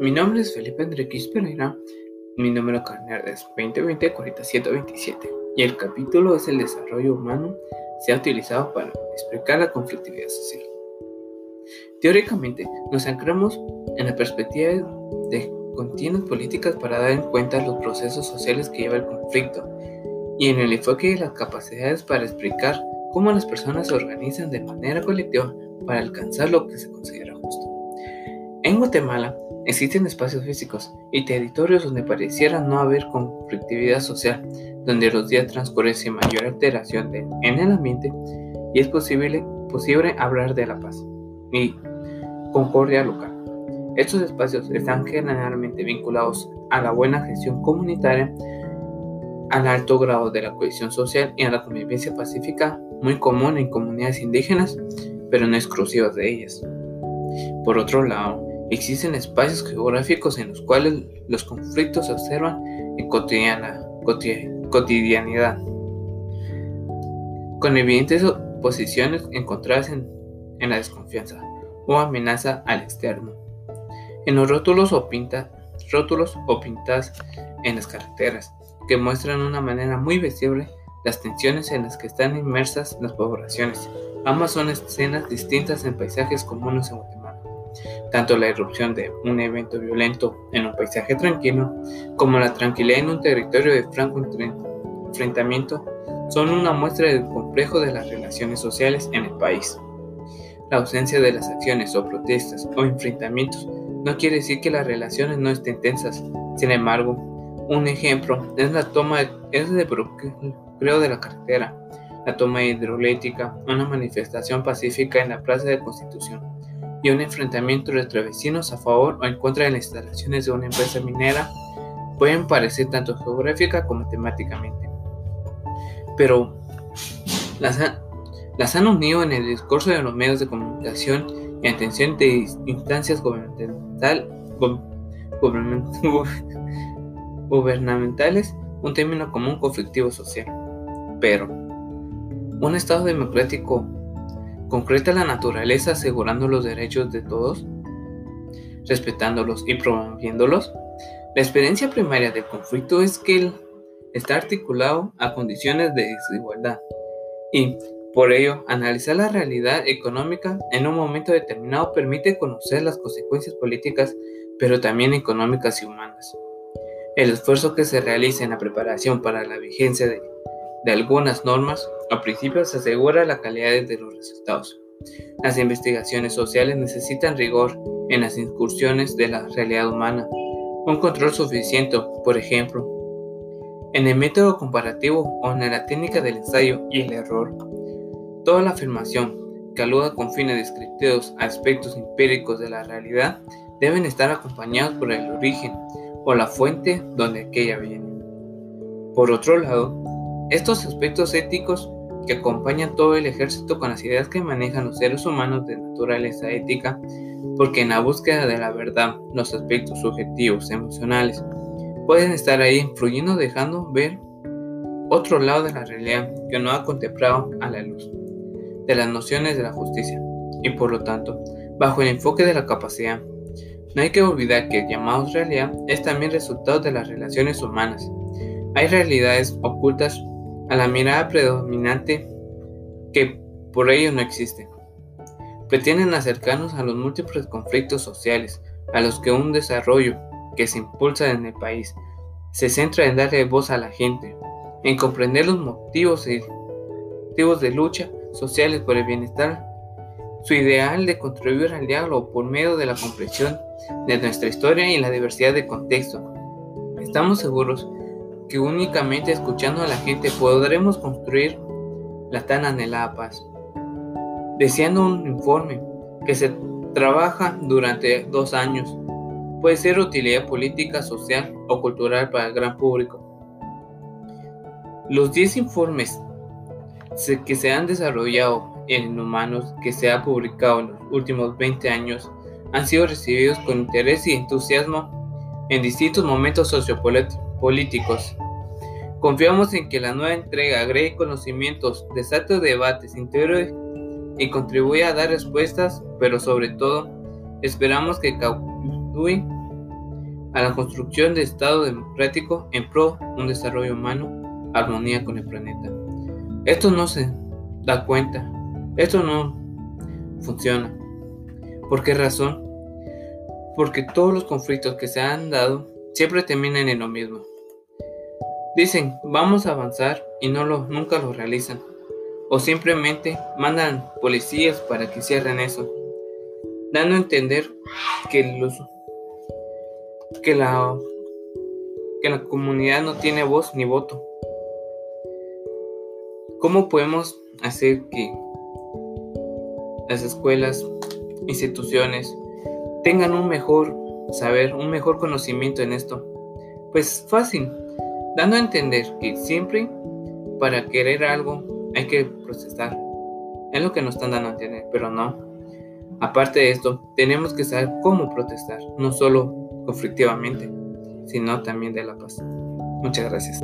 Mi nombre es Felipe Enriquez Pereira, mi número carnet es 2020-4727 y el capítulo es el desarrollo humano se ha utilizado para explicar la conflictividad social. Teóricamente, nos anclamos en la perspectiva de continuas políticas para dar en cuenta los procesos sociales que lleva el conflicto y en el enfoque de las capacidades para explicar cómo las personas se organizan de manera colectiva para alcanzar lo que se considera. En Guatemala existen espacios físicos y territorios donde pareciera no haber conflictividad social, donde los días transcurren sin mayor alteración en el ambiente y es posible, posible hablar de la paz y concordia local. Estos espacios están generalmente vinculados a la buena gestión comunitaria, al alto grado de la cohesión social y a la convivencia pacífica muy común en comunidades indígenas, pero no exclusivas de ellas. Por otro lado, existen espacios geográficos en los cuales los conflictos se observan en cotidiana, cotidianidad, con evidentes posiciones encontradas en, en la desconfianza o amenaza al externo. En los rótulos o, pinta, rótulos o pintas en las carreteras, que muestran una manera muy visible las tensiones en las que están inmersas las poblaciones. Ambas son escenas distintas en paisajes comunes en Guatemala. Tanto la irrupción de un evento violento en un paisaje tranquilo, como la tranquilidad en un territorio de franco enfrentamiento, son una muestra del complejo de las relaciones sociales en el país. La ausencia de las acciones o protestas o enfrentamientos no quiere decir que las relaciones no estén tensas. Sin embargo, un ejemplo es la toma es de bloqueo de la carretera, la toma hidroeléctrica, una manifestación pacífica en la Plaza de Constitución y un enfrentamiento entre vecinos a favor o en contra de las instalaciones de una empresa minera pueden parecer tanto geográfica como temáticamente. Pero las han unido en el discurso de los medios de comunicación y atención de instancias gubernamental, gubernamentales, un término común conflictivo social. Pero, ¿un Estado democrático concreta la naturaleza asegurando los derechos de todos, respetándolos y promoviéndolos? La experiencia primaria del conflicto es que él está articulado a condiciones de desigualdad y por ello, analizar la realidad económica en un momento determinado permite conocer las consecuencias políticas, pero también económicas y humanas. El esfuerzo que se realiza en la preparación para la vigencia de, algunas normas o principios asegura la calidad de los resultados. Las investigaciones sociales necesitan rigor en las incursiones de la realidad humana, un control suficiente, por ejemplo, en el método comparativo o en la técnica del ensayo y el error. Toda la afirmación que aluda con fines descriptivos a aspectos empíricos de la realidad deben estar acompañados por el origen o la fuente donde aquella viene. Por otro lado, estos aspectos éticos que acompañan todo el ejército con las ideas que manejan los seres humanos de naturaleza ética, porque en la búsqueda de la verdad, los aspectos subjetivos, emocionales, pueden estar ahí influyendo dejando ver otro lado de la realidad que no ha contemplado a la luz de las nociones de la justicia y por lo tanto, bajo el enfoque de la capacidad. No hay que olvidar que el llamado realidad es también resultado de las relaciones humanas. Hay realidades ocultas a la mirada predominante que por ello no existen. Pretenden acercarnos a los múltiples conflictos sociales a los que un desarrollo que se impulsa en el país se centra en darle voz a la gente, en comprender los motivos y motivos de lucha sociales por el bienestar, su ideal de contribuir al diálogo por medio de la comprensión de nuestra historia y la diversidad de contexto. Estamos seguros que únicamente escuchando a la gente podremos construir la tan anhelada paz. Deseando un informe que se trabaja durante dos años, puede ser utilidad política, social o cultural para el gran público. Los 10 informes que se han desarrollado en humanos que se ha publicado en los últimos 20 años han sido recibidos con interés y entusiasmo en distintos momentos sociopolíticos. Confiamos en que la nueva entrega agregue conocimientos, desate debates, integre y contribuya a dar respuestas, pero sobre todo esperamos que cautúe a la construcción de Estado democrático en pro un desarrollo humano, armonía con el planeta. Esto no se da cuenta, esto no funciona. ¿Por qué razón? Porque todos los conflictos que se han dado siempre terminan en lo mismo. Dicen, vamos a avanzar y no lo, nunca lo realizan. O simplemente mandan policías para que cierren eso, dando a entender que, los, que, la, que la comunidad no tiene voz ni voto. ¿Cómo podemos hacer que las escuelas, instituciones, tengan un mejor saber, un mejor conocimiento en esto? Pues fácil, dando a entender que siempre para querer algo hay que procesar. Es lo que nos están dando a entender, pero no. Aparte de esto, tenemos que saber cómo protestar, no solo conflictivamente, sino también de la paz. Muchas gracias.